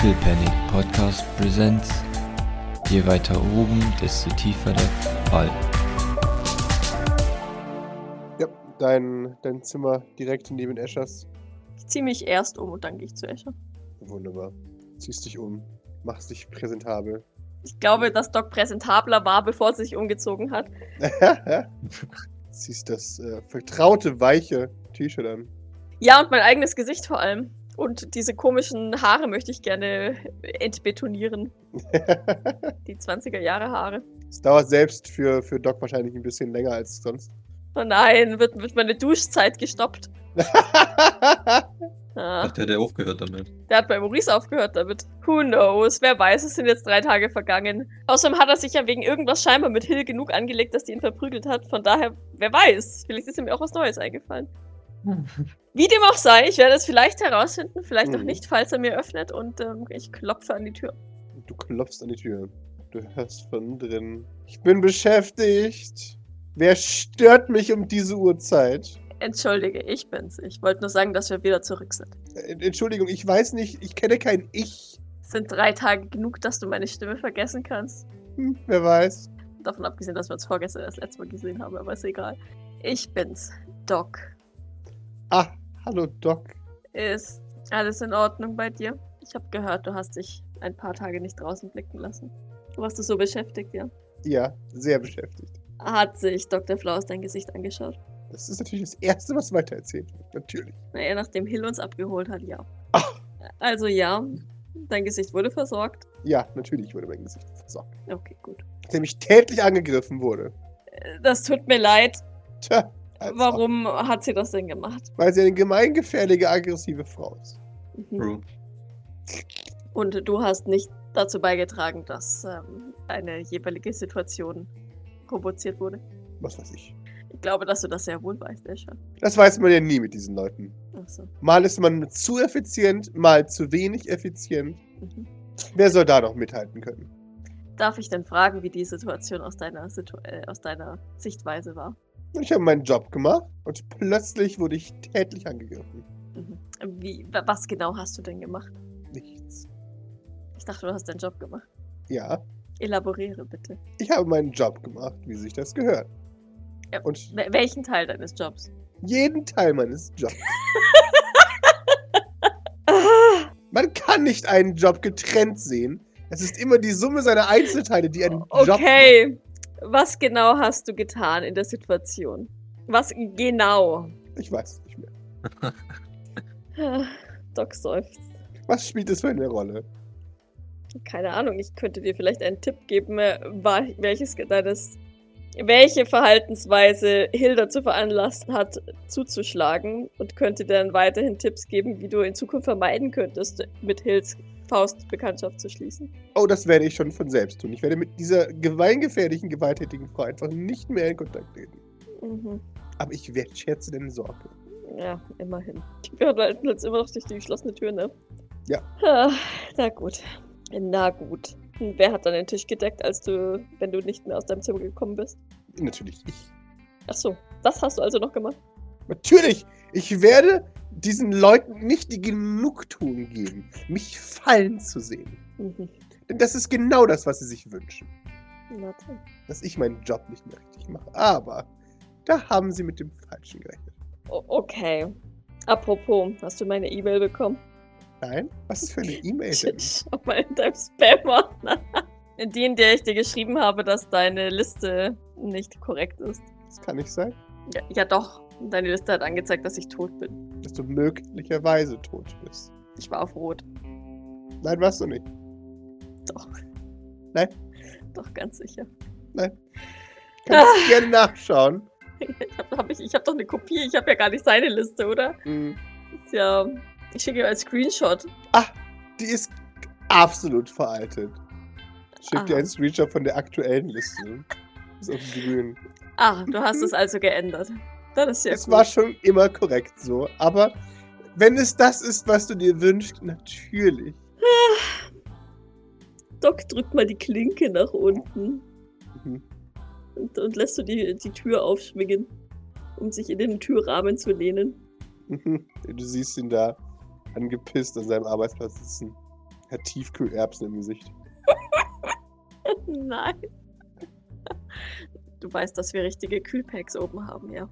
Pickle Panic Podcast Presents. Je weiter oben, desto tiefer der Fall. Ja, dein, dein Zimmer direkt neben Eschers. Ich ziehe mich erst um und dann gehe ich zu Escher. Wunderbar. Ziehst dich um, machst dich präsentabel. Ich glaube, dass Doc präsentabler war, bevor sie sich umgezogen hat. Ziehst das äh, vertraute, weiche T-Shirt an. Ja, und mein eigenes Gesicht vor allem. Und diese komischen Haare möchte ich gerne entbetonieren. Die 20er Jahre Haare. Es dauert selbst für, für Doc wahrscheinlich ein bisschen länger als sonst. Oh nein, wird, wird meine Duschzeit gestoppt. Ah, Ach, der hat ja aufgehört damit. der hat bei Maurice aufgehört damit. Who knows? Wer weiß, es sind jetzt drei Tage vergangen. Außerdem hat er sich ja wegen irgendwas scheinbar mit Hill genug angelegt, dass die ihn verprügelt hat. Von daher, wer weiß? Vielleicht ist ihm auch was Neues eingefallen. Wie dem auch sei, ich werde es vielleicht herausfinden, vielleicht auch Mhm. nicht, falls er mir öffnet und ähm, ich klopfe an die Tür. Du klopfst an die Tür. Du hörst von drin. Ich bin beschäftigt. Wer stört mich um diese Uhrzeit? Entschuldige, ich bin's. Ich wollte nur sagen, dass wir wieder zurück sind. Äh, Entschuldigung, ich weiß nicht, ich kenne kein Ich. Es sind drei Tage genug, dass du meine Stimme vergessen kannst. Hm, wer weiß. Davon abgesehen, dass wir uns vorgestern das letzte Mal gesehen haben, aber ist egal. Ich bin's, Doc. Ah, hallo Doc. Ist alles in Ordnung bei dir? Ich habe gehört, du hast dich ein paar Tage nicht draußen blicken lassen. Warst du so beschäftigt, ja? Ja, sehr beschäftigt. Hat sich Dr. Flaus dein Gesicht angeschaut? Das ist natürlich das Erste, was weitererzählt wird. Natürlich. Naja, nachdem Hill uns abgeholt hat, ja. Ach. Also ja, dein Gesicht wurde versorgt. Ja, natürlich wurde mein Gesicht versorgt. Okay, gut. Nachdem ich tätlich angegriffen wurde. Äh, Das tut mir leid. Tja, Warum hat sie das denn gemacht? Weil sie eine gemeingefährliche, aggressive Frau ist. Mhm. Und du hast nicht dazu beigetragen, dass ähm, eine jeweilige Situation provoziert wurde. Was weiß ich. Ich glaube, dass du das sehr wohl weißt, Escher. Das weiß man ja nie mit diesen Leuten. Achso. Mal ist man zu effizient, mal zu wenig effizient. Mhm. Wer soll da noch mithalten können? Darf ich denn fragen, wie die Situation aus deiner, Situ äh, aus deiner Sichtweise war? Ich habe meinen Job gemacht und plötzlich wurde ich tätlich angegriffen. Mhm. Wie, wa- was genau hast du denn gemacht? Nichts. Ich dachte, du hast deinen Job gemacht. Ja, Elaboriere bitte. ich habe meinen Job gemacht, wie sich das gehört. Ja. Und Wel- welchen Teil deines Jobs? jeden Teil meines Jobs. Man kann nicht einen Job getrennt sehen. Es ist immer die Summe seiner Einzelteile, die einen Job okay. Was genau hast du getan in der Situation? Was genau? Ich weiß es nicht mehr. Doc seufzt. Was spielt es für eine Rolle? Keine Ahnung, ich könnte dir vielleicht einen Tipp geben, äh, welches deines, welche Verhaltensweise Hilda zu veranlasst hat, zuzuschlagen und könnte dir dann weiterhin Tipps geben, wie du in Zukunft vermeiden könntest, mit Hills Faust Bekanntschaft zu schließen. Oh, das werde ich schon von selbst tun. Ich werde mit dieser gemeingefährlichen, gewalttätigen Frau einfach nicht mehr in Kontakt treten. Mhm. Aber ich wertschätze deine Sorge. Ja, immerhin. Wir halten jetzt immer noch durch die geschlossene Tür, ne? Ja. Ah, na gut. Na gut. Wer hat dann den Tisch gedeckt, als du, wenn du nicht mehr aus deinem Zimmer gekommen bist? Natürlich ich. Ach so, das hast du also noch gemacht? Natürlich! Ich werde diesen Leuten nicht die Genugtuung geben, mich fallen zu sehen. Mhm. Denn das ist genau das, was sie sich wünschen. Toll. Dass ich meinen Job nicht mehr richtig mache. Aber da haben sie mit dem Falschen gerechnet. O okay. Apropos, hast du meine E-Mail bekommen? Nein? Was ist für eine E-Mail denn? Schau mal in deinem Spam-Ordner. In die, in der ich dir geschrieben habe, dass deine Liste nicht korrekt ist. Das kann nicht sein, Ja, ja doch. Deine Liste hat angezeigt, dass ich tot bin. dass du möglicherweise tot bist. Ich war auf Rot. Nein, warst du nicht. Doch. Nein? Doch, ganz sicher. Kannst du gerne nachschauen. Ich habe hab ich, ich hab doch eine Kopie. Ich habe ja gar nicht seine Liste, oder? Hm. Ist ja. Ich schicke dir als Screenshot. Die ist absolut veraltet. Schick dir Aha. einen Screenshot von der aktuellen Liste. Ist auf grün. Ah, du hast es also geändert. Das ist ja es gut. war schon immer korrekt so. Aber wenn es das ist, was du dir wünschst, natürlich. Doc drückt mal die Klinke nach unten Mhm. und, und lässt du die, die Tür aufschwingen, um sich in den Türrahmen zu lehnen. Mhm. Du siehst ihn da angepisst an seinem Arbeitsplatz sitzen. Er hat Tiefkühlerbsen im Gesicht. Nein. Du weißt, dass wir richtige Kühlpacks oben haben, ja?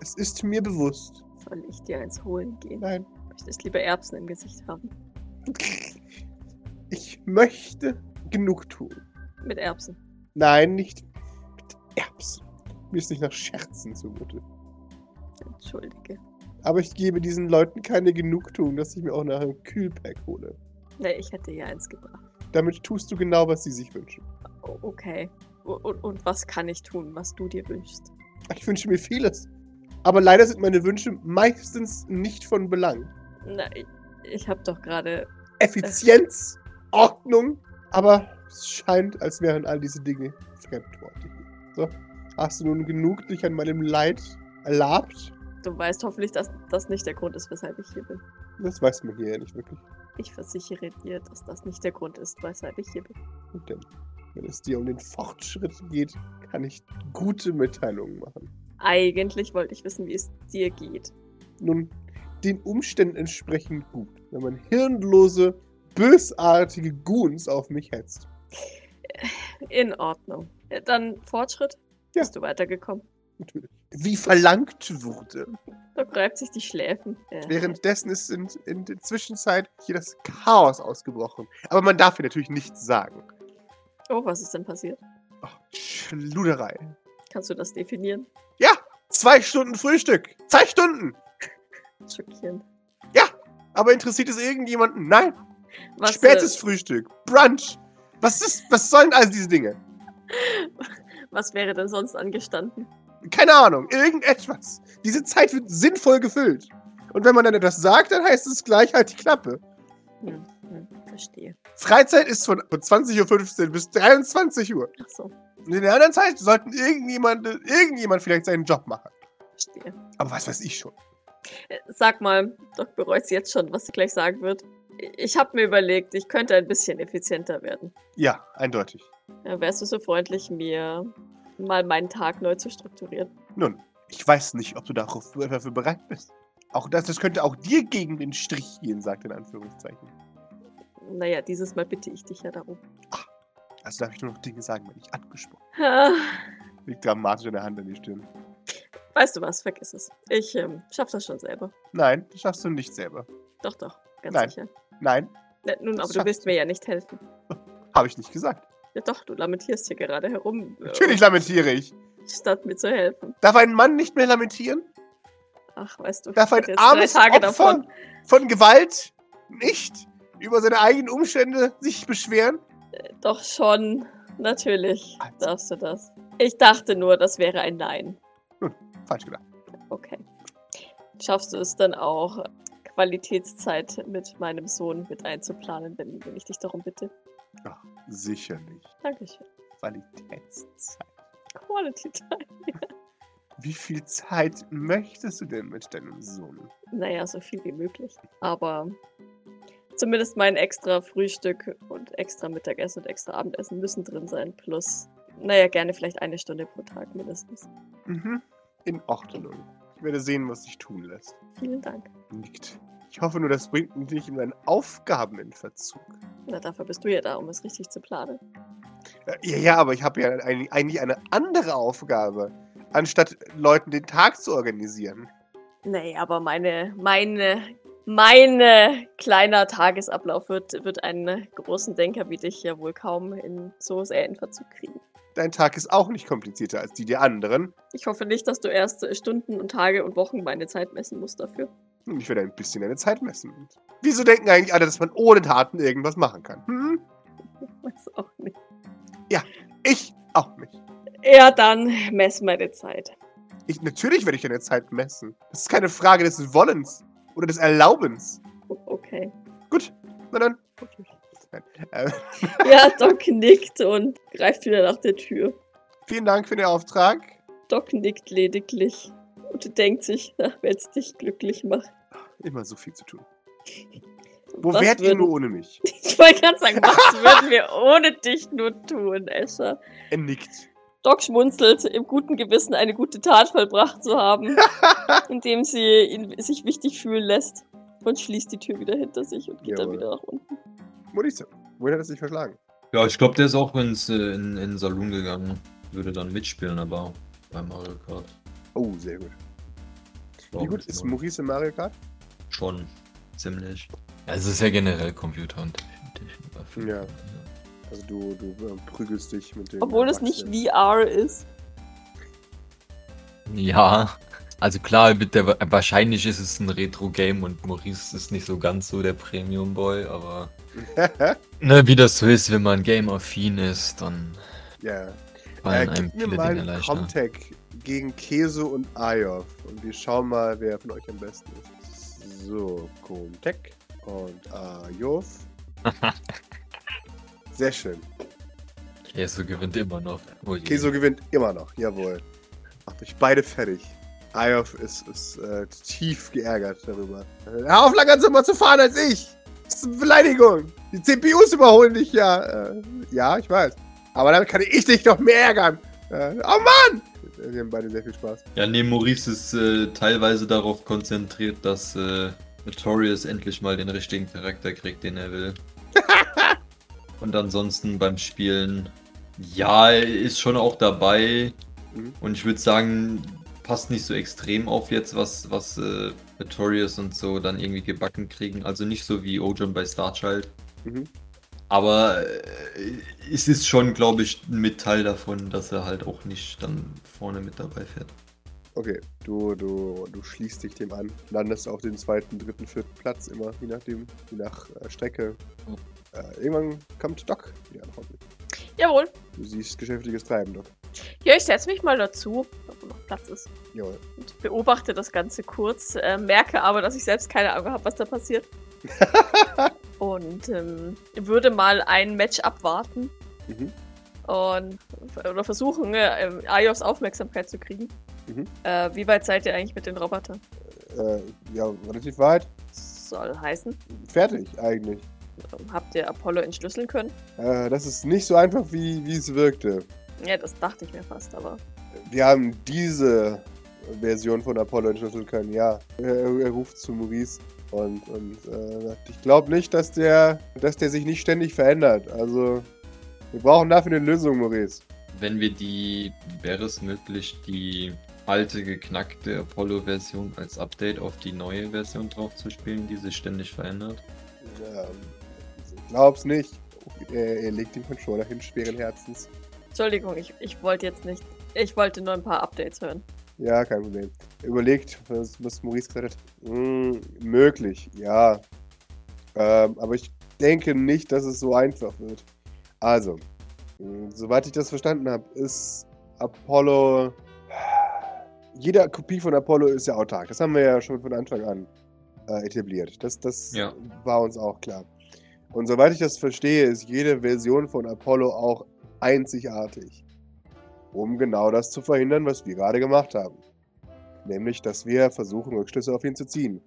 Es ist mir bewusst. Soll ich dir eins holen gehen? Nein. Möchtest lieber Erbsen im Gesicht haben? Ich möchte genug tun. Mit Erbsen. Nein, nicht mit Erbsen. Mir ist nicht nach Scherzen zumute. Entschuldige. Aber ich gebe diesen Leuten keine Genugtuung, dass ich mir auch nach einem Kühlpack hole. Nee, ich hätte ja eins gebracht. Damit tust du genau, was sie sich wünschen. Okay. Und, und was kann ich tun, was du dir wünschst? Ich wünsche mir vieles. Aber leider sind meine Wünsche meistens nicht von Belang. Na, ich, ich habe doch gerade. Effizienz, Ordnung, aber es scheint, als wären all diese Dinge Fremdworte. So, hast du nun genug dich an meinem Leid erlabt? Du weißt hoffentlich, dass das nicht der Grund ist, weshalb ich hier bin. Das weiß man hier ja nicht wirklich. Ich versichere dir, dass das nicht der Grund ist, weshalb ich hier bin. Und denn, wenn es dir um den Fortschritt geht, kann ich gute Mitteilungen machen. Eigentlich wollte ich wissen, wie es dir geht. Nun, den Umständen entsprechend gut, wenn man hirnlose, bösartige Goons auf mich hetzt. In Ordnung. Dann Fortschritt? Ja. Bist du weitergekommen? Natürlich. Wie verlangt wurde. Doc reibt sich die Schläfen. Äh, Währenddessen ist in, in der Zwischenzeit hier das Chaos ausgebrochen. Aber man darf hier natürlich nichts sagen. Oh, was ist denn passiert? Ach, Schluderei. Kannst du das definieren? Ja, zwei Stunden Frühstück. Zwei Stunden. Schockierend. Aber interessiert es irgendjemanden? Nein. Was, Spätes äh, Frühstück. Brunch. Was ist, was sollen all diese Dinge? was wäre denn sonst angestanden? Keine Ahnung. Irgendetwas. Diese Zeit wird sinnvoll gefüllt. Und wenn man dann etwas sagt, dann heißt es gleich halt die Klappe. Hm, verstehe. Freizeit ist von, von 20.15 Uhr bis 23 Uhr. Ach so, Und in der anderen Zeit sollten irgendjemand, irgendjemand vielleicht seinen Job machen. verstehe. Aber was weiß ich schon. Äh, Sag mal, Doc bereut sie jetzt schon, was sie gleich sagen wird. Ich habe mir überlegt, ich könnte ein bisschen effizienter werden. Ja, eindeutig. Ja, wärst du so freundlich, mir mal meinen Tag neu zu strukturieren? Nun, ich weiß nicht, ob du dafür bereit bist. Auch das, das könnte auch dir gegen den Strich gehen, sagt in Anführungszeichen. Naja, dieses Mal bitte ich dich ja darum. Also darf ich nur noch Dinge sagen, wenn ich angesprochen Ah, Liegt dramatisch in der Hand an die Stirn. Weißt du was, vergiss es. Ich ähm, schaff das schon selber. Nein, das schaffst du nicht selber. Doch, doch, ganz Nein. sicher. Nein, Na, nun, Das aber du willst du. mir ja nicht helfen. habe ich nicht gesagt. Ja doch, du lamentierst hier gerade herum. äh, Natürlich lamentiere ich. Statt mir zu helfen. Darf ein Mann nicht mehr lamentieren? Ach, weißt du, Darf ein armes Opfer davon. von Gewalt nicht über seine eigenen Umstände sich beschweren? Doch schon, natürlich Also. darfst du das. Ich dachte nur, das wäre ein Nein. Falsch gedacht. Okay. Schaffst du es dann auch, Qualitätszeit mit meinem Sohn mit einzuplanen, wenn, wenn ich dich darum bitte? Ach, sicherlich. Dankeschön. Qualitätszeit. Quality Time. Wie viel Zeit möchtest du denn mit deinem Sohn? Naja, so viel wie möglich. Aber zumindest mein extra Frühstück und extra Mittagessen und extra Abendessen müssen drin sein. Plus, naja, gerne vielleicht eine Stunde pro Tag mindestens. Mhm. In Ordnung. Ich werde sehen, was sich tun lässt. Vielen Dank. Nickt. Ich hoffe nur, das bringt mich nicht in deinen Aufgaben in Verzug. Na, dafür bist du ja da, um es richtig zu planen. Ja, ja, aber ich habe ja eigentlich eine andere Aufgabe, anstatt Leuten den Tag zu organisieren. Nee, aber meine, meine, meine kleiner Tagesablauf wird, wird einen großen Denker wie dich ja wohl kaum in so sehr in Verzug kriegen. Dein Tag ist auch nicht komplizierter als die der anderen. Ich hoffe nicht, dass du erst äh, Stunden und Tage und Wochen meine Zeit messen musst dafür. Und ich werde ein bisschen deine Zeit messen. Wieso denken eigentlich alle, dass man ohne Taten irgendwas machen kann? Hm? Ich weiß auch nicht. Ich auch nicht. Ja, dann mess meine Zeit. Ich, natürlich werde ich deine Zeit messen. Das ist keine Frage des Wollens oder des Erlaubens. Okay. Gut, na dann. Äh, Ja, Doc nickt und greift wieder nach der Tür. vielen Dank für den Auftrag. Doc nickt lediglich und denkt sich, wenn es dich glücklich macht. Immer so viel zu tun. Wo Was wärt ihr würden- nur ohne mich? Ich wollte gerade sagen, was würden wir ohne dich nur tun, Escher? Er nickt. Doc schmunzelt, im guten Gewissen eine gute Tat vollbracht zu haben, indem sie ihn sich wichtig fühlen lässt und schließt die Tür wieder hinter sich und geht dann Jawohl. wieder nach unten. Maurice, wohin hat es dich verschlagen? Ja, ich glaube, der ist auch ins, äh, in, in den Saloon gegangen. Würde dann mitspielen, aber bei Mario Kart. Oh, sehr gut. Wie gut ist nur. Maurice in Mario Kart? Schon ziemlich. Ja, es ist ja generell computerunterrichtig. Ja. Also du, du äh, prügelst dich mit dem. Obwohl es nicht VR ist. Ja, also klar, mit der, wahrscheinlich ist es ein Retro-Game und Maurice ist nicht so ganz so der Premium-Boy, aber ne, wie das so ist, wenn man game-affin ist, dann ja. Äh, einem gib mir mal Dinge einen leichter. Comtech gegen Keso und Ayov. Und wir schauen mal, wer von euch am besten ist. So, Comtech und Ayov. Sehr schön. Keso gewinnt immer noch. Oh. Keso gewinnt immer noch, jawohl. Macht euch beide fertig. Ayov ist, ist äh, tief geärgert darüber. Hör auf, langsamer zu fahren als ich! Das ist eine Beleidigung! Die CPUs überholen dich ja. Äh, ja, ich weiß. Aber damit kann ich dich noch mehr ärgern. Äh, oh Mann! Wir haben beide sehr viel Spaß. Ja, nee, Maurice ist äh, teilweise darauf konzentriert, dass äh, Notorious endlich mal den richtigen Charakter kriegt, den er will. Und ansonsten beim Spielen, ja, ist schon auch dabei. Mhm. Und ich würde sagen, passt nicht so extrem auf jetzt, was, was äh, Notorious und so dann irgendwie gebacken kriegen. Also nicht so wie Ojon bei Starchild. Mhm. Aber äh, es ist schon, glaube ich, ein Mitteil davon, dass er halt auch nicht dann vorne mit dabei fährt. Okay, du, du, du schließt dich dem an, landest auf den zweiten, dritten, vierten Platz, immer je nachdem, je nach äh, Strecke. Äh, irgendwann kommt Doc wieder an Hobby. Jawohl. Du siehst geschäftiges Treiben, Doc. Ja, ich setze mich mal dazu, wo noch Platz ist. Jawohl. Und beobachte das Ganze kurz, äh, merke aber, dass ich selbst keine Ahnung habe, was da passiert. und ähm, würde mal ein Match abwarten Mhm. und oder versuchen, äh, ähm, Ayos Aufmerksamkeit zu kriegen. Mhm. Äh, wie weit seid ihr eigentlich mit den Robotern? Äh, ja, relativ weit. Soll heißen. Fertig, eigentlich. Ähm, Habt ihr Apollo entschlüsseln können? Äh, das ist nicht so einfach, wie, wie es wirkte. Ja, das dachte ich mir fast, aber. Wir haben diese Version von Apollo entschlüsseln können, ja. Er, er ruft zu Maurice und, und äh, sagt, ich glaube nicht, dass der, dass der sich nicht ständig verändert. Also, wir brauchen dafür eine Lösung, Maurice. Wenn wir die, wäre es möglich, die alte geknackte Apollo-Version als Update auf die neue Version drauf zu spielen, die sich ständig verändert? Ähm, ich glaub's nicht. Er, er legt den Controller hin, schweren Herzens. Entschuldigung, ich, ich wollte jetzt nicht. Ich wollte nur ein paar Updates hören. Ja, kein Problem. Er überlegt, was, was Maurice gesagt hat. Hm, möglich, ja. Ähm, aber ich denke nicht, dass es so einfach wird. Also, mh, soweit ich das verstanden habe, ist Apollo. Jede Kopie von Apollo ist ja autark. Das haben wir ja schon von Anfang an äh, etabliert. Das, das Ja. war uns auch klar. Und soweit ich das verstehe, ist jede Version von Apollo auch einzigartig. Um genau das zu verhindern, was wir gerade gemacht haben. Nämlich, dass wir versuchen, Rückschlüsse auf ihn zu ziehen.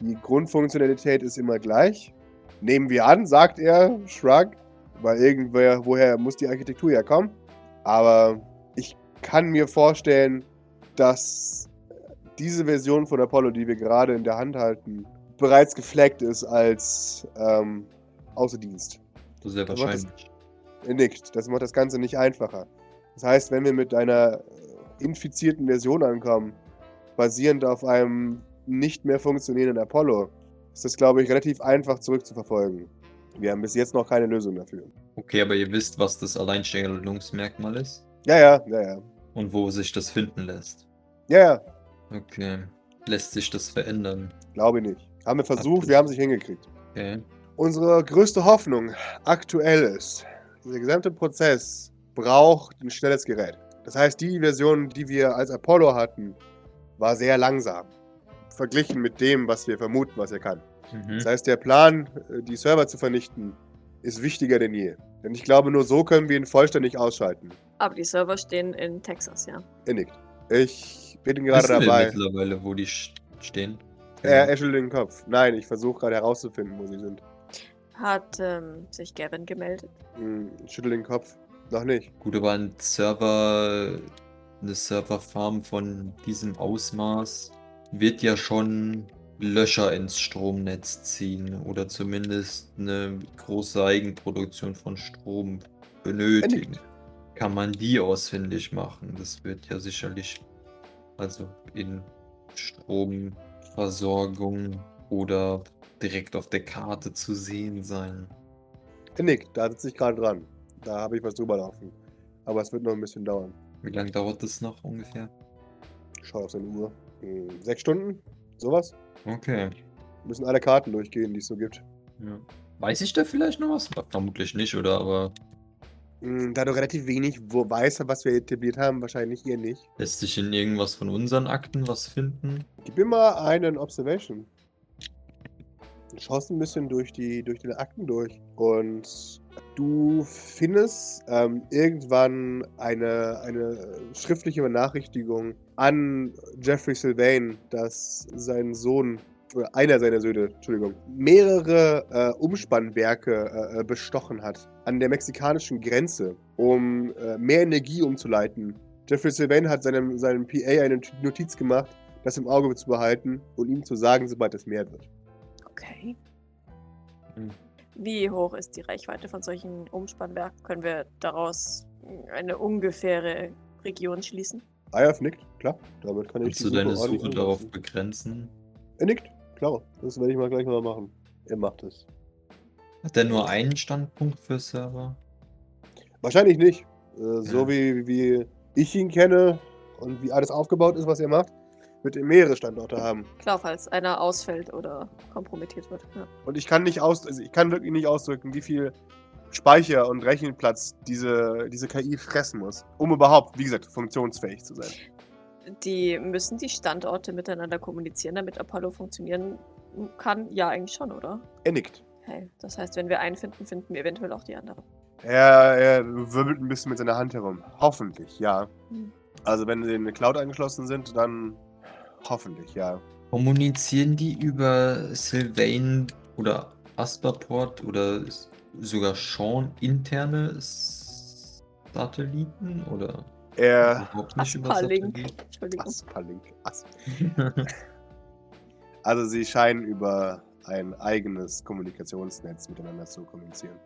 Die Grundfunktionalität ist immer gleich. Nehmen wir an, sagt er, Shrug, weil irgendwer, woher muss die Architektur ja kommen. Aber ich kann mir vorstellen, dass diese Version von Apollo, die wir gerade in der Hand halten, bereits gefleckt ist als ähm, außer Dienst. Das ist sehr Aber das- wahrscheinlich. Er nickt. Das macht das Ganze nicht einfacher. Das heißt, wenn wir mit einer äh, infizierten Version ankommen, basierend auf einem nicht mehr funktionierenden Apollo, ist das, glaube ich, relativ einfach zurückzuverfolgen. Wir haben bis jetzt noch keine Lösung dafür. Okay, aber ihr wisst, was das Alleinstellungsmerkmal ist Ja, ja, ja, ja. und wo sich das finden lässt. Ja, ja, Okay. Lässt sich das verändern? glaube ich nicht. Haben wir versucht, Absolut. wir haben es nicht hingekriegt. Okay. Unsere größte Hoffnung aktuell ist, dieser gesamte Prozess braucht ein schnelles Gerät. Das heißt, die Version, die wir als Apollo hatten, war sehr langsam. Verglichen mit dem, was wir vermuten, was er kann. Mhm. Das heißt, der Plan, äh, die Server zu vernichten, ist wichtiger denn je. Denn ich glaube, nur so können wir ihn vollständig ausschalten. Aber die Server stehen in Texas, ja. Er nickt. Ich bin gerade Wissen wir dabei. mittlerweile, wo die st- stehen? Er, er schüttelt den Kopf. Nein, ich versuche gerade herauszufinden, wo sie sind. Hat ähm, sich Gavin gemeldet? Hm, ich schüttel den Kopf. Noch nicht. Gut, aber ein Server, eine Serverfarm von diesem Ausmaß wird ja schon Löcher ins Stromnetz ziehen oder zumindest eine große Eigenproduktion von Strom benötigen, kann man die ausfindig machen. Das wird ja sicherlich also in Stromversorgung oder direkt auf der Karte zu sehen sein. Nickt, da sitze ich gerade dran. Da habe ich was drüber laufen. Aber es wird noch ein bisschen dauern. Wie lange dauert das noch ungefähr? Schau auf seine Uhr. Hm, sechs Stunden? Sowas? Okay. Müssen alle Karten durchgehen, die es so gibt. Ja. Weiß ich da vielleicht noch was? Vermutlich nicht, oder? Aber Hm, Da du relativ wenig weißt, was wir etabliert haben, wahrscheinlich ihr nicht. lässt sich in irgendwas von unseren Akten was finden? Gib mir mal einen Observation. Du schaust ein bisschen durch die, durch die Akten durch und du findest ähm, irgendwann eine, eine schriftliche Benachrichtigung an Jeffrey Sylvain, dass sein Sohn, oder einer seiner Söhne, Entschuldigung, mehrere äh, Umspannwerke äh, äh, bestochen hat an der mexikanischen Grenze, um äh, mehr Energie umzuleiten. Jeffrey Sylvain hat seinem, seinem PA eine Notiz gemacht, das im Auge zu behalten und ihm zu sagen, sobald es mehr wird. Okay. Hm. Wie hoch ist die Reichweite von solchen Umspannwerken? Können wir daraus eine ungefähre Region schließen? Ayaf nickt, klar. Damit kann ich Willst du deine Suche darauf umsetzen. begrenzen? Er nickt, klar. Das werde ich mal gleich mal machen. Er macht es. Hat er nur einen Standpunkt für Server? Wahrscheinlich nicht. Äh, so Ja. wie, wie ich ihn kenne und wie alles aufgebaut ist, was er macht, wird er mehrere Standorte haben. Klar, falls einer ausfällt oder kompromittiert wird. Ja. Und ich kann nicht aus, also ich kann wirklich nicht ausdrücken, wie viel Speicher und Rechenplatz diese, diese KI fressen muss, um überhaupt, wie gesagt, funktionsfähig zu sein. Die müssen die Standorte miteinander kommunizieren, damit Apollo funktionieren kann? Ja, eigentlich schon, oder? Er nickt. Okay. Das heißt, wenn wir einen finden, finden wir eventuell auch die anderen. Er, er wirbelt ein bisschen mit seiner Hand herum. Hoffentlich, ja. Hm. Also wenn sie in eine Cloud angeschlossen sind, dann hoffentlich, ja. Kommunizieren die über Sylvain oder Asperport oder sogar Sean interne S- Satelliten oder Er überhaupt nicht über Asperlink. Satelliten? Entschuldigung. Aspalink. As also sie scheinen über ein eigenes Kommunikationsnetz miteinander zu kommunizieren.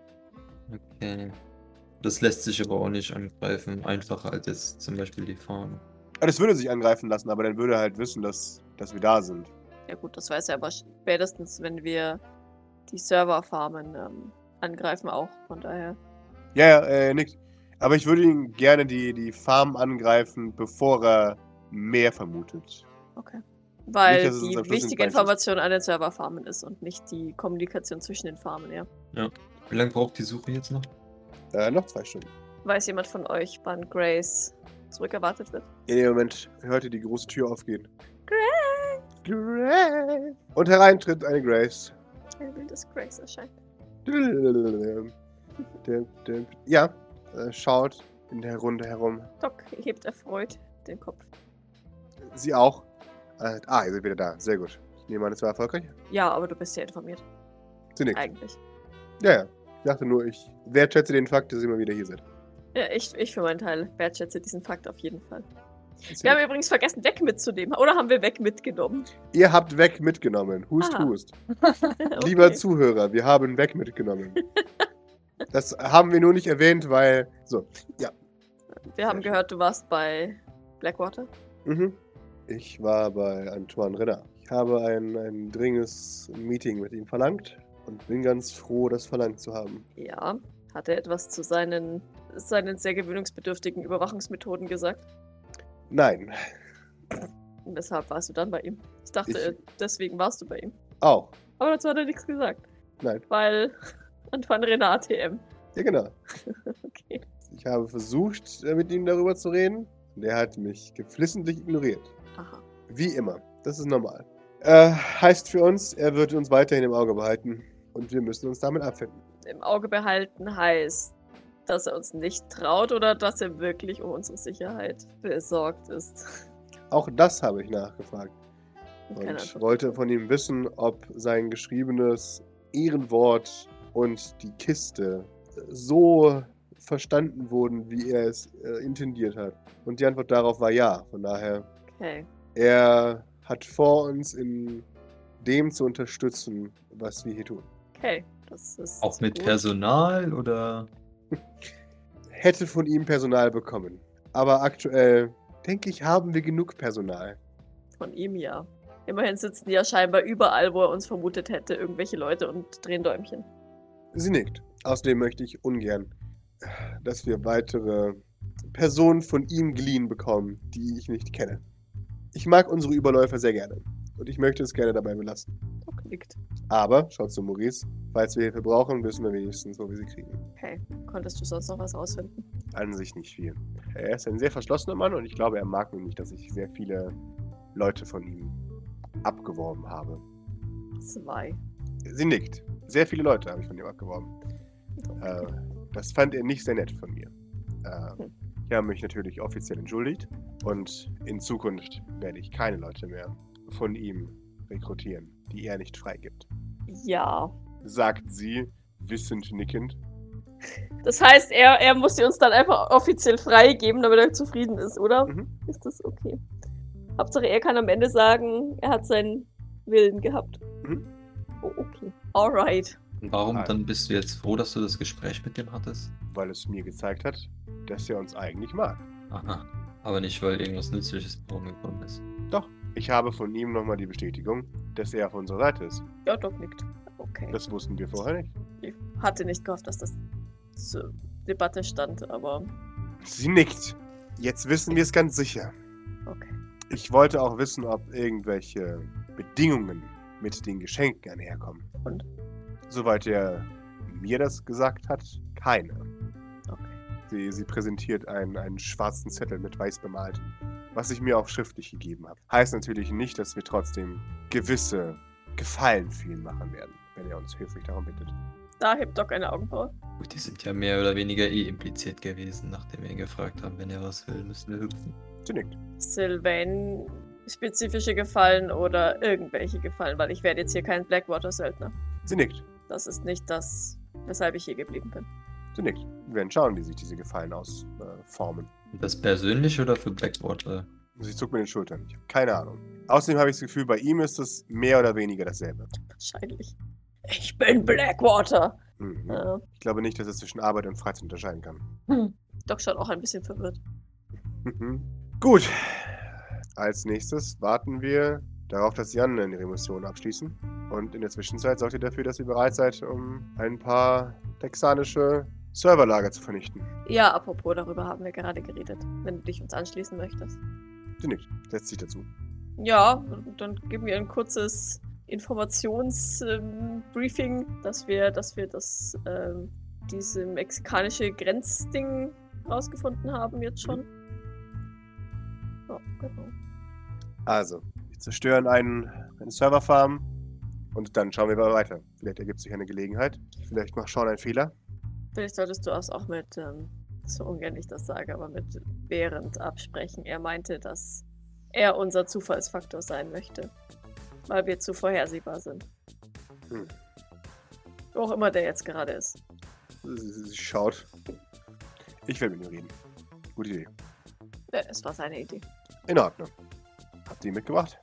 okay. Das lässt sich aber auch nicht angreifen, einfacher als jetzt zum Beispiel die Farm. Ah, Das würde sich angreifen lassen, aber dann würde er halt wissen, dass, dass wir da sind. Ja gut, das weiß er aber spätestens, wenn wir die Serverfarmen ähm, angreifen auch. Von daher. Ja, ja, er nickt. Aber ich würde ihn gerne die, die Farm angreifen, bevor er mehr vermutet. Okay. Weil es die wichtige. Information an den Serverfarmen ist und nicht die Kommunikation zwischen den Farmen, ja. Wie lange braucht die Suche jetzt noch? Äh, noch zwei Stunden. Weiß jemand von euch, wann Grace zurückerwartet wird? In dem Moment hörte die große Tür aufgehen. Grace! Grace! Und hereintritt eine Grace. Will, dass Grace erscheint. Ja, äh, schaut in der Runde herum. Doc hebt erfreut den Kopf. Sie auch. Äh, ah, ihr seid wieder da. Sehr gut. Ich nehme an, es war erfolgreich. Ja, aber du bist ja informiert. Sie nickt. Eigentlich. Ja, ja. Ich dachte nur, ich wertschätze den Fakt, dass ihr immer wieder hier seid. Ja, ich, ich für meinen Teil wertschätze diesen Fakt auf jeden Fall. Wir haben übrigens vergessen, weg mitzunehmen. Oder haben wir weg mitgenommen? Ihr habt weg mitgenommen. Hust, Aha. hust. Okay. Lieber Zuhörer, wir haben weg mitgenommen. das haben wir nur nicht erwähnt, weil. So, ja. Wir haben gehört, du warst bei Blackwater. Mhm. Ich war bei Antoine Renner. Ich habe ein, ein dringendes Meeting mit ihm verlangt und bin ganz froh, das verlangt zu haben. Ja. Hat er etwas zu seinen, seinen sehr gewöhnungsbedürftigen Überwachungsmethoden gesagt? Nein, Und weshalb warst du dann bei ihm? Ich dachte, Ich- äh, deswegen warst du bei ihm. auch. Aber dazu hat er nichts gesagt. Nein. Weil Antoine Renat ATM. Ja, genau. Okay. Ich habe versucht, äh, mit ihm darüber zu reden und er hat mich geflissentlich ignoriert. Aha. Wie immer. Das ist normal. Äh, heißt für uns, er wird uns weiterhin im Auge behalten und wir müssen uns damit abfinden. Im Auge behalten heißt, dass er uns nicht traut oder dass er wirklich um unsere Sicherheit besorgt ist. Auch das habe ich nachgefragt. Und wollte von ihm wissen, ob sein geschriebenes Ehrenwort und die Kiste äh, so verstanden wurden, wie er es äh, intendiert hat. Und die Antwort darauf war ja. Von daher, Okay. er hat vor uns in dem zu unterstützen, was wir hier tun. Okay, das ist. Auch mit gut. Personal oder? Hätte von ihm Personal bekommen. Aber aktuell, denke ich, haben wir genug Personal. Von ihm ja. Immerhin sitzen die ja scheinbar überall, wo er uns vermutet hätte, irgendwelche Leute und drehen Däumchen. Sie nickt. Außerdem möchte ich ungern, dass wir weitere Personen von ihm geliehen bekommen, die ich nicht kenne. Ich mag unsere Überläufer sehr gerne. Und ich möchte es gerne dabei belassen. Doc nickt. Aber, schaut zu Maurice, falls wir Hilfe brauchen, wissen wir wenigstens, wo wir sie kriegen. Okay. Konntest du sonst noch was rausfinden? An sich nicht viel. Er ist ein sehr verschlossener Mann und ich glaube, er mag nämlich, dass ich sehr viele Leute von ihm abgeworben habe. Zwei. Sie nickt. Sehr viele Leute habe ich von ihm abgeworben. Äh, das fand er nicht sehr nett von mir. Äh, Hm. ich habe mich natürlich offiziell entschuldigt und in Zukunft werde ich keine Leute mehr von ihm rekrutieren, die er nicht freigibt. Ja. Sagt sie, wissend nickend. Das heißt, er, er muss sie uns dann einfach offiziell freigeben, damit er zufrieden ist, oder? Mhm. Ist das okay? Hauptsache, er kann am Ende sagen, er hat seinen Willen gehabt. Mhm. Oh, okay. Alright. Warum Nein. dann bist du jetzt froh, dass du das Gespräch mit dem hattest? Weil es mir gezeigt hat, dass er uns eigentlich mag. Aha. Aber nicht, weil irgendwas Nützliches rumgekommen ist. Doch, ich habe von ihm nochmal die Bestätigung, dass er auf unserer Seite ist. Ja, Doc nickt. Okay. Das wussten wir vorher nicht. Ich hatte nicht gehofft, dass das zur Debatte stand, aber Sie nickt. Jetzt wissen wir es ganz sicher. okay. Ich wollte auch wissen, ob irgendwelche Bedingungen mit den Geschenken einherkommen. Und? Soweit er mir das gesagt hat, keine. Okay. Sie, sie präsentiert einen, einen schwarzen Zettel mit weiß bemalt, was ich mir auch schriftlich gegeben habe. Heißt natürlich nicht, dass wir trotzdem gewisse Gefallen für ihn machen werden, wenn er uns höflich darum bittet. Da hebt Doc eine Augenbraue. Gut, die sind ja mehr oder weniger eh impliziert gewesen, nachdem wir ihn gefragt haben, wenn er was will, müssen wir hüpfen. Sie nickt. Sylvain spezifische Gefallen oder irgendwelche Gefallen, weil ich werde jetzt hier kein Blackwater-Söldner. Sie nickt. Das ist nicht das, weshalb ich hier geblieben bin. Sie nickt. Wir werden schauen, wie sich diese Gefallen ausformen. Äh, formen. Das persönlich oder für Blackwater? Sie zuckt mit den Schultern. Ich habe keine Ahnung. Außerdem habe ich das Gefühl, bei ihm ist es mehr oder weniger dasselbe. Wahrscheinlich. Ich bin Blackwater! Mhm. Ja. Ich glaube nicht, dass er zwischen Arbeit und Freizeit unterscheiden kann. Hm. Doc schaut auch ein bisschen verwirrt. Mhm. Gut. Als nächstes warten wir darauf, dass Jan ihre Mission abschließen. Und in der Zwischenzeit sorgt ihr dafür, dass ihr bereit seid, um ein paar texanische Serverlager zu vernichten. Ja, apropos, darüber haben wir gerade geredet, wenn du dich uns anschließen möchtest. Sie nickt. Setzt sich dazu. Ja, dann geben wir ein kurzes Informationsbriefing, dass wir, dass wir das, ähm, diese mexikanische Grenzding rausgefunden haben jetzt schon. Ja, genau. Also, wir zerstören einen, eine Serverfarm und dann schauen wir mal weiter. Vielleicht ergibt sich eine Gelegenheit. Vielleicht macht Sean einen Fehler. Vielleicht solltest du das auch mit, ähm, so ungern ich das sage, aber mit Behrend absprechen. Er meinte, dass er unser Zufallsfaktor sein möchte. Weil wir zu vorhersehbar sind. Hm. Wo auch immer der jetzt gerade ist. Sie, schaut. Ich will mit ihm reden. Gute Idee. Ja, Es war seine Idee. In Ordnung. Habt ihr ihn mitgebracht?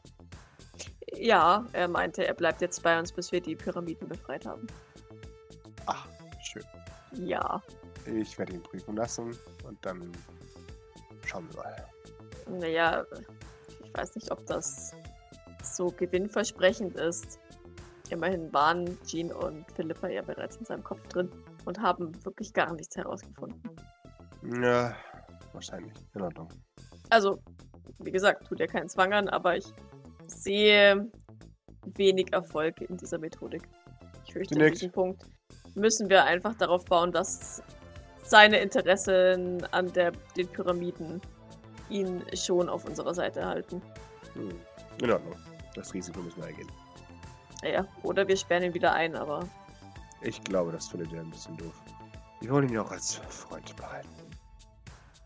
Ja, er meinte, er bleibt jetzt bei uns, bis wir die Pyramiden befreit haben. Ach, schön. Ja. Ich werde ihn prüfen lassen und dann schauen wir mal. Naja, ich weiß nicht, ob das so gewinnversprechend ist. Immerhin waren Jean und Philippa ja bereits in seinem Kopf drin und haben wirklich gar nichts herausgefunden. Ja, wahrscheinlich. In Ordnung. Also, wie gesagt, tut ja keinen Zwang an, aber ich sehe wenig Erfolg in dieser Methodik. Ich fürchte, an diesem Punkt müssen wir einfach darauf bauen, dass seine Interessen an der, den Pyramiden ihn schon auf unserer Seite halten. Hm. In Ordnung. Das Risiko müssen wir eingehen. Naja, oder wir sperren ihn wieder ein, aber Ich glaube, das findet er ein bisschen doof. Wir wollen ihn ja auch als Freund behalten.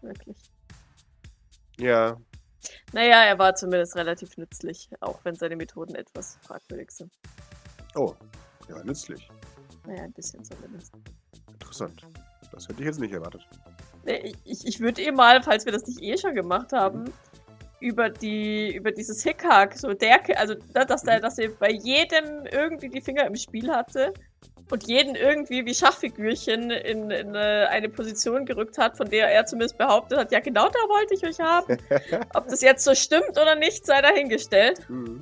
wirklich. Ja, Naja, er war zumindest relativ nützlich, auch wenn seine Methoden etwas fragwürdig sind. oh, ja, nützlich. Naja, ein bisschen zumindest. Interessant. Das hätte ich jetzt nicht erwartet. Ich, ich, würde eh mal, falls wir das nicht eh schon gemacht haben, über die über dieses Hickhack, so der, also dass er, dass er bei jedem irgendwie die Finger im Spiel hatte und jeden irgendwie wie Schachfigürchen in, in äh, eine Position gerückt hat, von der er zumindest behauptet hat, ja genau da wollte ich euch haben. Ob das jetzt so stimmt oder nicht, sei dahingestellt. Mhm.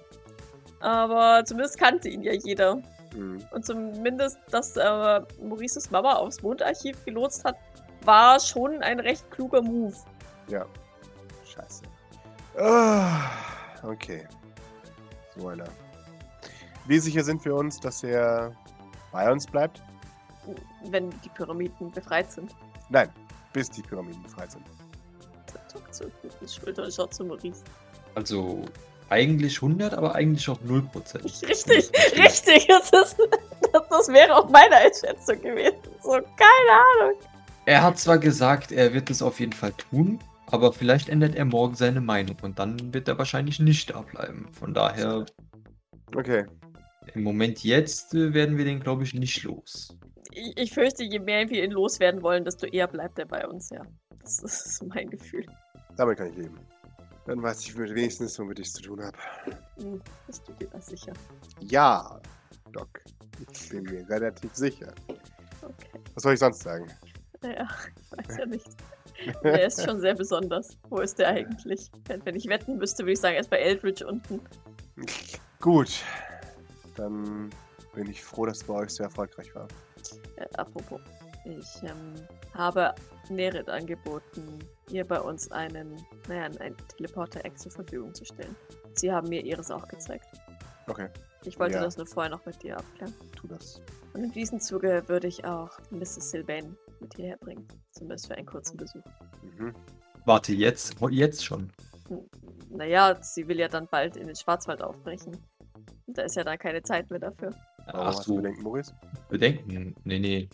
Aber zumindest kannte ihn ja jeder. Mhm. Und zumindest, dass äh, Maurices Mama aufs Mondarchiv gelotst hat, war schon ein recht kluger Move. Ja. Scheiße. Ah, okay. So einer. Wie sicher sind wir uns, dass er bei uns bleibt? Wenn die Pyramiden befreit sind. Nein, bis die Pyramiden befreit sind. Der zuckt so mit den Schultern und schaut zu Maurice. Also eigentlich 100, aber eigentlich auch 0%. Richtig, richtig. Das, ist, das, das wäre auch meine Einschätzung gewesen. So, keine Ahnung. Er hat zwar gesagt, er wird es auf jeden Fall tun, aber vielleicht ändert er morgen seine Meinung und dann wird er wahrscheinlich nicht da bleiben. Von daher, Okay. im Moment jetzt äh, werden wir den, glaube ich, nicht los. Ich, ich fürchte, je mehr wir ihn loswerden wollen, desto eher bleibt er bei uns, ja. Das ist so mein Gefühl. Damit kann ich leben. Dann weiß ich wenigstens, womit ich es zu tun habe. Hm, bist du dir da sicher? Ja, Doc. Ich bin mir relativ sicher. Okay. Was soll ich sonst sagen? Naja, ich weiß ja nicht. Der ist schon sehr besonders. Wo ist der eigentlich? Wenn ich wetten müsste, würde ich sagen, er ist bei Eldridge unten. Gut. Dann bin ich froh, dass es bei euch sehr erfolgreich war. Äh, apropos. Ich ähm, habe Nerit angeboten, ihr bei uns einen, naja, einen Teleporter-Eck zur Verfügung zu stellen. Sie haben mir ihres auch gezeigt. Okay, Ich wollte Ja. das nur vorher noch mit dir abklären. tu das. Und in diesem Zuge würde ich auch Mrs. Sylvain mit hierher bringen. Zumindest für einen kurzen Besuch. Mhm. Warte, jetzt? Oh, Jetzt schon? Naja, sie will ja dann bald in den Schwarzwald aufbrechen. Und da ist ja dann keine Zeit mehr dafür. Ach hast du so, Bedenken, Maurice? Bedenken? Nee, nee,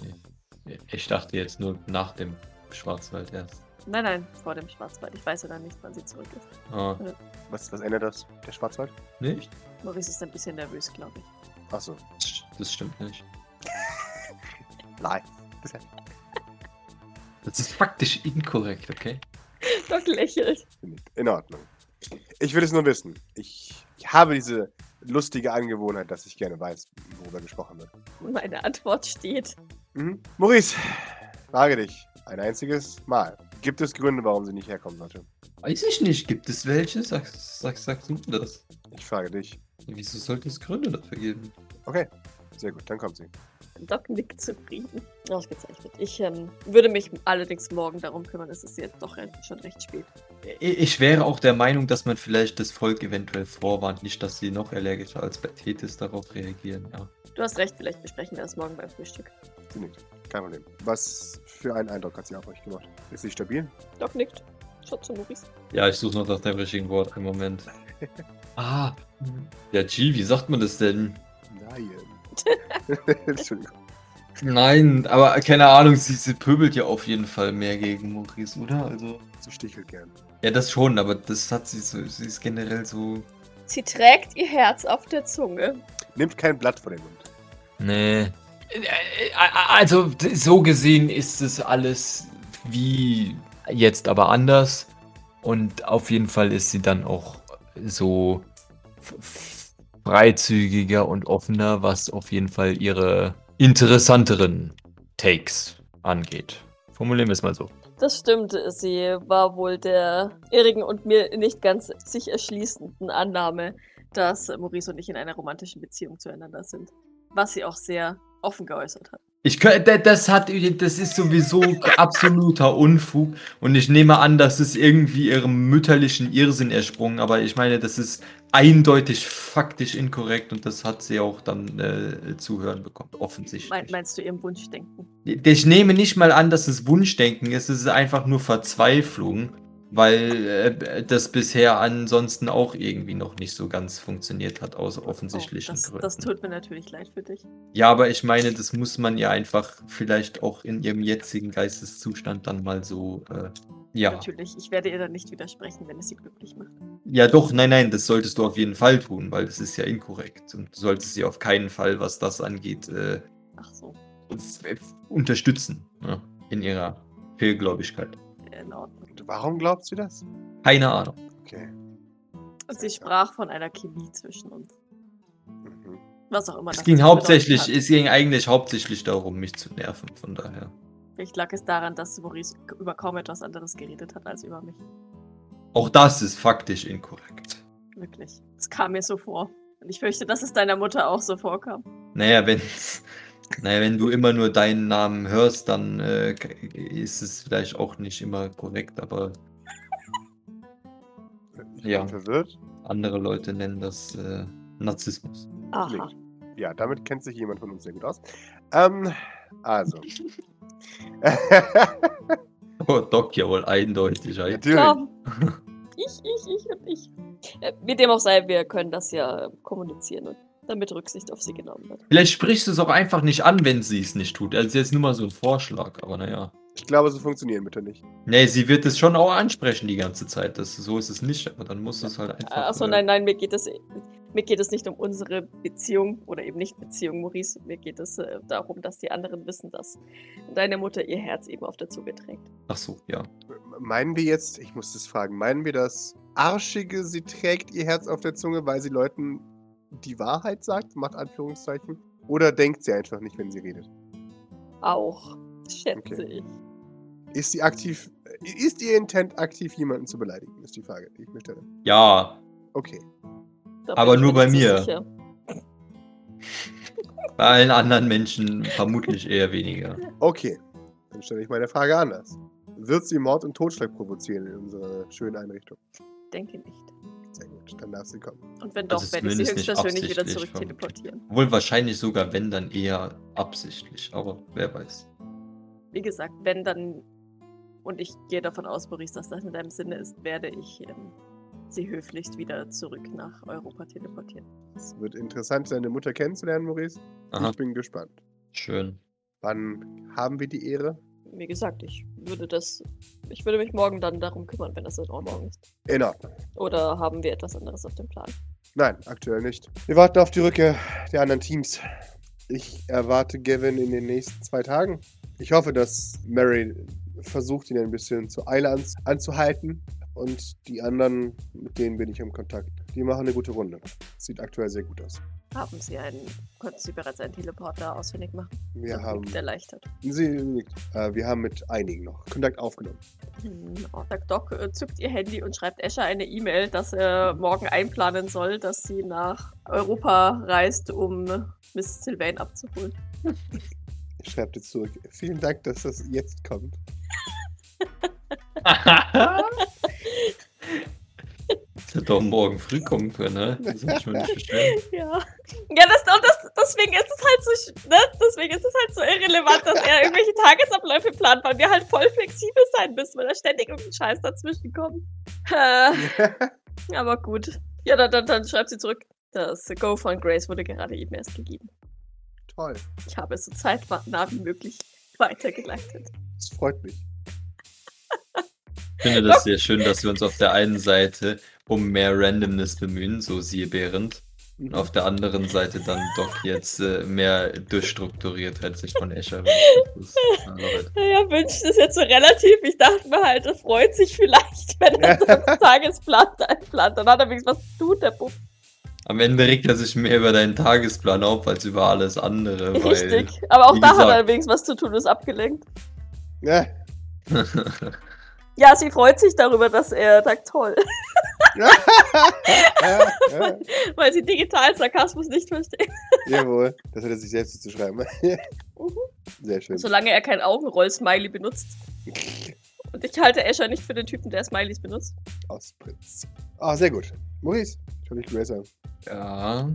nee. Ich dachte jetzt nur nach dem Schwarzwald erst. Nein, nein, vor dem Schwarzwald. Ich weiß ja dann nicht, wann sie zurück ist. Ah, Was, was ändert das? Der Schwarzwald? nicht? Maurice ist ein bisschen nervös, glaube ich. Achso. Das- Das stimmt nicht. Nein. Das ist faktisch inkorrekt, okay? Doc lächelt. In Ordnung. Ich will es nur wissen. Ich, ich habe diese lustige Angewohnheit, dass ich gerne weiß, worüber gesprochen wird. Meine Antwort steht. Mhm. Maurice, frage dich. Ein einziges Mal. Gibt es Gründe, warum sie nicht herkommen sollte? Weiß ich nicht. Gibt es welche? Sag, sag, sagst du das? Ich frage dich. Wieso sollte es Gründe dafür geben? Okay, sehr gut, dann kommt sie. Doc nickt zufrieden. Ausgezeichnet. Ich ähm, würde mich allerdings morgen darum kümmern. Es ist jetzt doch schon recht spät. Ich ich wäre auch der Meinung, dass man vielleicht das Volk eventuell vorwarnt, nicht, dass sie noch allergischer als bei Tethys darauf reagieren. Ja. Du hast recht, vielleicht besprechen wir das morgen beim Frühstück. Sie nickt. Kein Problem. Was für einen Eindruck hat sie auf euch gemacht? Ist sie stabil? Doc nickt. Schaut zu Maurice. Ja, ich suche noch nach dem richtigen Wort. Einen Moment. ah. Ja, G, wie sagt man das denn? Nein. Entschuldigung. Nein, aber keine Ahnung, sie, sie pöbelt ja auf jeden Fall mehr gegen Maurice, oder? Also. Sie stichelt gern. Ja, das schon, aber das hat sie so. Sie ist generell so. Sie trägt ihr Herz auf der Zunge. Nimmt kein Blatt vor den Mund. Nee. Also, so gesehen ist es alles wie jetzt, aber anders. Und auf jeden Fall ist sie dann auch so freizügiger und offener, was auf jeden Fall ihre interessanteren Takes angeht. Formulieren wir es mal so. Das stimmt. Sie war wohl der irrigen und mir nicht ganz sich erschließenden Annahme, dass Maurice und ich in einer romantischen Beziehung zueinander sind. Was sie auch sehr offen geäußert hat. Ich könnte, das hat, das ist sowieso absoluter Unfug und ich nehme an, das ist irgendwie ihrem mütterlichen Irrsinn ersprungen, aber ich meine, das ist eindeutig faktisch inkorrekt und das hat sie auch dann äh, zu hören bekommen, offensichtlich. Mein, meinst du ihrem Wunschdenken? Ich nehme nicht mal an, dass es Wunschdenken ist, es ist einfach nur Verzweiflung, weil äh, das bisher ansonsten auch irgendwie noch nicht so ganz funktioniert hat, aus offensichtlichen Oh, das, Gründen. das tut mir natürlich leid für dich. Ja, aber ich meine, das muss man ja einfach vielleicht auch in ihrem jetzigen Geisteszustand dann mal so, äh, ja. Natürlich. Ich werde ihr dann nicht widersprechen, wenn es sie glücklich macht. Ja, doch, nein, nein, das solltest du auf jeden Fall tun, weil das ist ja inkorrekt. Und du solltest sie auf keinen Fall, was das angeht, äh, so, unterstützen ne? in ihrer Fehlgläubigkeit. in Ordnung. Warum glaubt sie das? Keine Ahnung. Okay. Sie sprach von einer Chemie zwischen uns. Mhm. Was auch immer Es das ging hauptsächlich, hat. es ging eigentlich hauptsächlich darum, mich zu nerven, von daher. Vielleicht lag es daran, dass Maurice über kaum etwas anderes geredet hat als über mich. Auch das ist faktisch inkorrekt. Wirklich. Es kam mir so vor. Und ich fürchte, dass es deiner Mutter auch so vorkam. Naja, wenn, naja, wenn du immer nur deinen Namen hörst, dann äh, ist es vielleicht auch nicht immer korrekt, aber Ich Ja. verwirrt. andere Leute nennen das äh, Narzissmus. Aha. Ja, damit kennt sich jemand von uns sehr gut aus. Ähm, also. Oh, Doc ja wohl eindeutig. Natürlich. Klar. Ich, ich, ich und ich. Äh, Wie dem auch sei, wir können das ja kommunizieren und damit Rücksicht auf sie genommen wird. Vielleicht sprichst du es auch einfach nicht an, wenn sie es nicht tut. Also jetzt nur mal so ein Vorschlag, aber naja. Ich glaube, so funktionieren bitte nicht. Nee, sie wird es schon auch ansprechen die ganze Zeit. Das, so ist es nicht, aber dann muss es halt einfach. Achso, nein, nein, mir geht es mir geht es nicht um unsere Beziehung oder eben nicht Beziehung, Maurice. Mir geht es äh, darum, dass die anderen wissen, dass deine Mutter ihr Herz eben auf der Zunge trägt. Ach so, ja. Meinen wir jetzt, ich muss das fragen, meinen wir das Arschige, sie trägt ihr Herz auf der Zunge, weil sie Leuten die Wahrheit sagt, macht Anführungszeichen? Oder denkt sie einfach nicht, wenn sie redet? Auch, schätze Okay. ich. Ist sie aktiv, ist ihr Intent aktiv, jemanden zu beleidigen? Ist die Frage, die ich mir stelle. Ja, Okay. Da Aber nur bei mir. sicher. bei allen anderen Menschen vermutlich eher weniger. Okay. Dann stelle ich meine Frage anders. Wird sie Mord und Totschlag provozieren in unserer schönen Einrichtung? Denke nicht. Sehr gut, dann darf sie kommen. Und wenn doch, Also werde ich sie höchstpersönlich wieder zurück teleportieren. Wohl wahrscheinlich sogar, wenn, dann eher absichtlich. Aber wer weiß. Wie gesagt, wenn dann, und ich gehe davon aus, Maurice, dass das in deinem Sinne ist, werde ich ähm, sie höflichst wieder zurück nach Europa teleportieren. Es wird interessant, deine Mutter kennenzulernen, Maurice. Aha, Ich bin gespannt. schön. Wann haben wir die Ehre? Wie gesagt, ich würde das, ich würde mich morgen dann darum kümmern, wenn das in Ordnung ist. In Ordnung. Oder haben wir etwas anderes auf dem Plan? Nein, aktuell nicht. Wir warten auf die Rückkehr der anderen Teams. Ich erwarte Gavin in den nächsten zwei Tagen. Ich hoffe, dass Mary versucht, ihn ein bisschen zur Eile anz anzuhalten. Und die anderen, mit denen bin ich im Kontakt. Die machen eine gute Runde. Sieht aktuell sehr gut aus. Haben Sie einen, konnten Sie bereits einen Teleporter ausfindig machen? Wir Und haben, erleichtert. sie, äh, wir haben mit einigen noch Kontakt aufgenommen. Hm, Doc Doc äh, zückt ihr Handy und schreibt Escher eine E-Mail, dass er morgen einplanen soll, dass sie nach Europa reist, um Miss Sylvain abzuholen. Ich schreibe dir zurück. Vielen Dank, dass das jetzt kommt. Hätte doch morgen früh kommen können, ne? Das hab ich mir nicht verstanden. Ja. Ja, das, und das, deswegen ist es halt so, sch- ne? Deswegen ist es halt so irrelevant, dass er irgendwelche Tagesabläufe plant, weil wir halt voll flexibel sein müssen, weil da ständig irgendein Scheiß dazwischen kommt. Äh, aber gut. Ja, dann, dann, dann schreibt sie zurück. Das Go von Grace wurde gerade eben erst gegeben. Toll. Ich habe es so zeitnah wie möglich weitergeleitet. Das freut mich. Ich finde das sehr schön, dass wir uns auf der einen Seite um mehr Randomness bemühen, so siehe Behrend. Und auf der anderen Seite dann Doc jetzt äh, mehr Durchstrukturiertheit sich von Escher wünscht. Ist, Naja, wünscht es jetzt so relativ. Ich dachte mir halt, er freut sich vielleicht, wenn er so einen Tagesplan einplant. Dann hat er wenigstens was zu tun, der Bub. Am Ende regt er sich mehr über deinen Tagesplan auf, als über alles andere, weil. Richtig. Aber auch da hat er gesagt- wenigstens was zu tun, ist abgelenkt. Ja. Ja, sie freut sich darüber, dass er sagt, toll. ja, ja. Weil sie digitalen Sarkasmus nicht versteht. Jawohl. Das hat er sich selbst zu schreiben. Sehr schön. Solange er kein Augenroll-Smiley benutzt. Und ich halte Escher nicht für den Typen, der Smileys benutzt. Aus Prinzip. Ah, sehr gut. Maurice, schau dich Grace an. ja,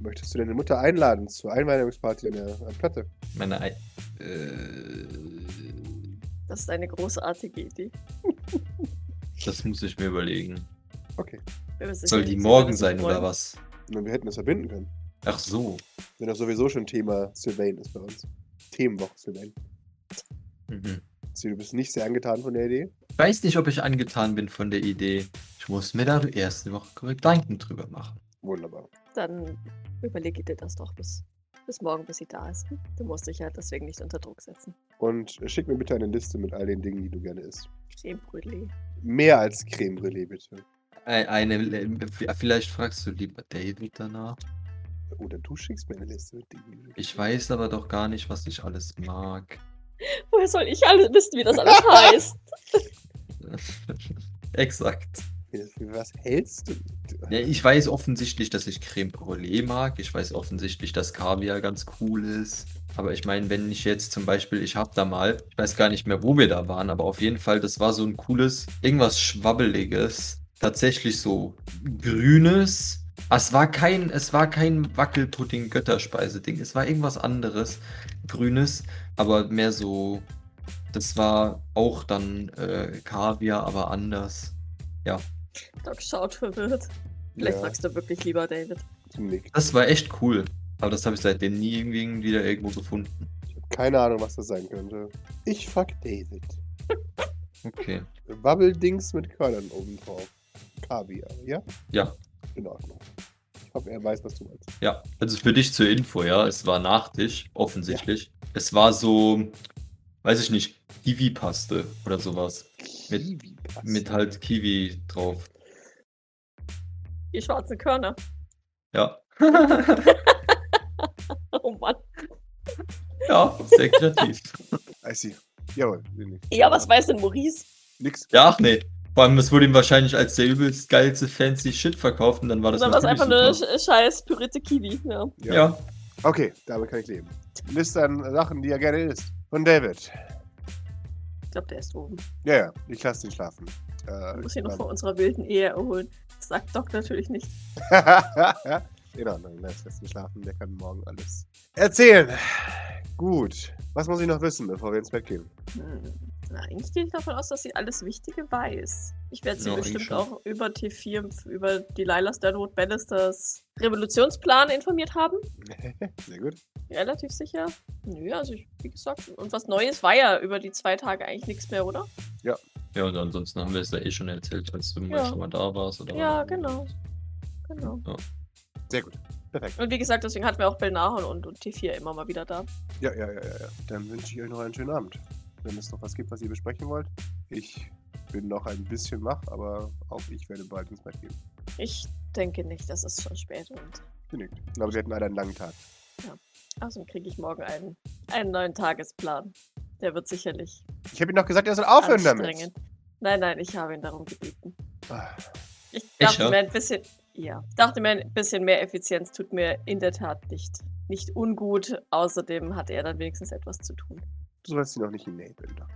Möchtest du deine Mutter einladen zur Einweihungsparty an der Platte? meine. Ei äh, Das ist eine großartige Idee. das muss ich mir überlegen. Okay. Soll die morgen sein oder freuen. was? Nun, wir hätten das verbinden können. Ach so. Wenn das sowieso schon Thema Sylvain ist bei uns. Themenwoche Sylvain. Mhm. Du bist nicht sehr angetan von der Idee? Ich weiß nicht, ob ich angetan bin von der Idee. Ich muss mir da die erste Woche Gedanken drüber machen. Wunderbar. Dann überlege dir das doch bis, bis morgen, bis sie da ist. Du musst dich ja deswegen nicht unter Druck setzen. Und schick mir bitte eine Liste mit all den Dingen, die du gerne isst. Creme Brûlée. Mehr als Creme Brûlée, bitte. Ei- Eine, äh, vielleicht fragst du lieber David danach. Oder du schickst mir eine Liste mit Dingen. die du Ich weiß aber doch gar nicht, was ich alles mag. Woher soll ich alles wissen, wie das alles heißt? Exakt. Was hältst du? Ja, ich weiß offensichtlich, dass ich Creme Brûlée mag. Ich weiß offensichtlich, dass Kaviar ganz cool ist. Aber ich meine, wenn ich jetzt zum Beispiel, ich habe da mal, ich weiß gar nicht mehr, wo wir da waren, aber auf jeden Fall, das war so ein cooles, irgendwas Schwabbeliges. Tatsächlich so grünes. Ah, Es war kein, es war kein Wackelpudding-Götterspeise-Ding. Es war irgendwas anderes. Grünes, aber mehr so. Das war auch dann äh, Kaviar, aber anders. Doc schaut verwirrt. Vielleicht Ja, fragst du wirklich lieber David. Das war echt cool. Aber das habe ich seitdem nie irgendwie wieder irgendwo gefunden. Ich habe keine Ahnung, was das sein könnte. Ich fuck David. Okay. Wabbeldings mit Körnern obendrauf. Kaviar, ja? Ja, In Ordnung. Ich hoffe, er weiß, was du meinst. ja. Also für dich zur Info, ja. Es war Nachtisch, offensichtlich. Es war so, weiß ich nicht, Kiwi-Paste oder sowas. Mit-. Mit halt Kiwi drauf. Die schwarzen Körner. Ja. Oh Mann. ja, sehr kreativ. I see. Jawohl. Ja, was weiß denn Maurice? Nix. Ja, ach nee. Vor allem, das wurde ihm wahrscheinlich als der übelst geilste fancy Shit verkauft und dann war das Oder was natürlich einfach eine scheiß pürierte Kiwi. Ja. Ja. Ja. Okay, damit kann ich leben. Liste an Sachen, die er gerne isst. Von David. Ich glaube, der ist oben. Ja, ja, ich lasse ihn schlafen. Äh, Ich muss ihn noch vor unserer wilden Ehe erholen. Das sagt Doc natürlich nicht. In Ordnung, lass ihn schlafen. Der kann morgen alles erzählen. Gut. Was muss ich noch wissen, bevor wir ins Bett gehen? Hm. Na, eigentlich gehe ich davon aus, dass sie alles Wichtige weiß. Ich werde sie Ja, bestimmt auch über T4, über die Lila Stanwood Ballisters Revolutionsplan informiert haben. Sehr gut. Relativ sicher. Nö, also ich, wie gesagt, und was Neues war ja über die zwei Tage eigentlich nichts mehr, oder? Ja, und ansonsten haben wir es ja eh schon erzählt, als du mal Ja. schon mal da warst. Oder Ja, genau. Genau. Sehr gut. Perfekt. Und wie gesagt, deswegen hatten wir auch Belnahon und, und T4 immer mal wieder da. Ja, ja, ja, ja, ja. Dann wünsche ich euch noch einen schönen Abend. Wenn es noch was gibt, was ihr besprechen wollt. Ich bin noch ein bisschen wach, aber auch ich werde bald ins Bett gehen. Ich denke nicht, das ist schon spät und Genickt. Aber wir hatten leider einen langen Tag. außerdem kriege ich morgen einen, einen neuen Tagesplan. Der wird sicherlich Ich habe ihm noch gesagt, er soll aufhören damit. Nein, nein, ich habe ihn darum gebeten. Ah, Ich dachte ja? mir ein bisschen, ja, dachte mir ein bisschen mehr Effizienz tut mir in der Tat nicht, nicht ungut. Außerdem hat er dann wenigstens etwas zu tun. Du sollst ihn noch nicht enablen, Doc.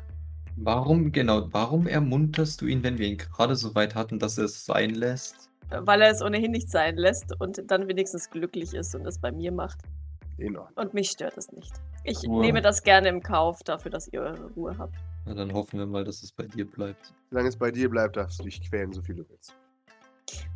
Warum, genau, warum ermunterst du ihn, wenn wir ihn gerade so weit hatten, dass er es sein lässt? Weil er es ohnehin nicht sein lässt und dann wenigstens glücklich ist und es bei mir macht. In Ordnung. Und mich stört es nicht. Ich Ruhe. nehme das gerne im Kauf dafür, dass ihr eure Ruhe habt. Na, dann hoffen wir mal, dass es bei dir bleibt. Solange es bei dir bleibt, darfst du dich quälen, so viel du willst.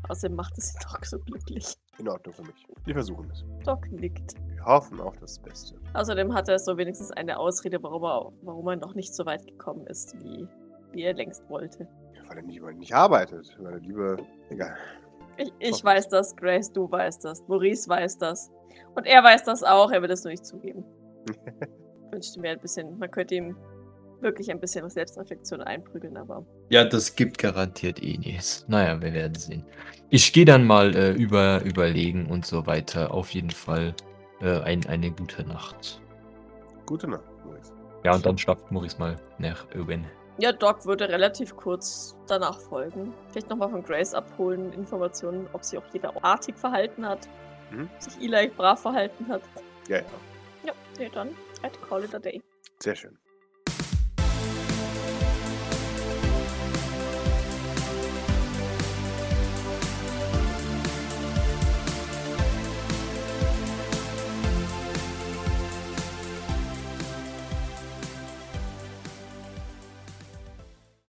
Außerdem macht es ihn doch so glücklich. In Ordnung für mich. Wir versuchen es. Doc nickt. Wir hoffen auf das Beste. Außerdem hat er so wenigstens eine Ausrede, warum er, warum er noch nicht so weit gekommen ist, wie, wie er längst wollte. Weil er nicht, weil er nicht arbeitet. Weil er lieber. Egal. Ich, ich weiß das, Grace, du weißt das, Maurice weiß das. Und er weiß das auch, er wird es nur nicht zugeben. Ich wünschte mir ein bisschen, man könnte ihm wirklich ein bisschen Selbstreflexion einprügeln, aber Ja, das gibt garantiert eh nichts. Naja, wir werden sehen. Ich gehe dann mal äh, über, überlegen und so weiter. Auf jeden Fall äh, ein, eine gute Nacht. Gute Nacht, Maurice. Ja, und dann schlaft Maurice mal nach Owen. ja, Doc würde relativ kurz danach folgen. Vielleicht nochmal von Grace abholen, Informationen, ob sie auch jeder artig verhalten hat, Mhm. sich Eli brav verhalten hat. Ja, ja. Ja, nee, dann I'd call it a day. Sehr schön.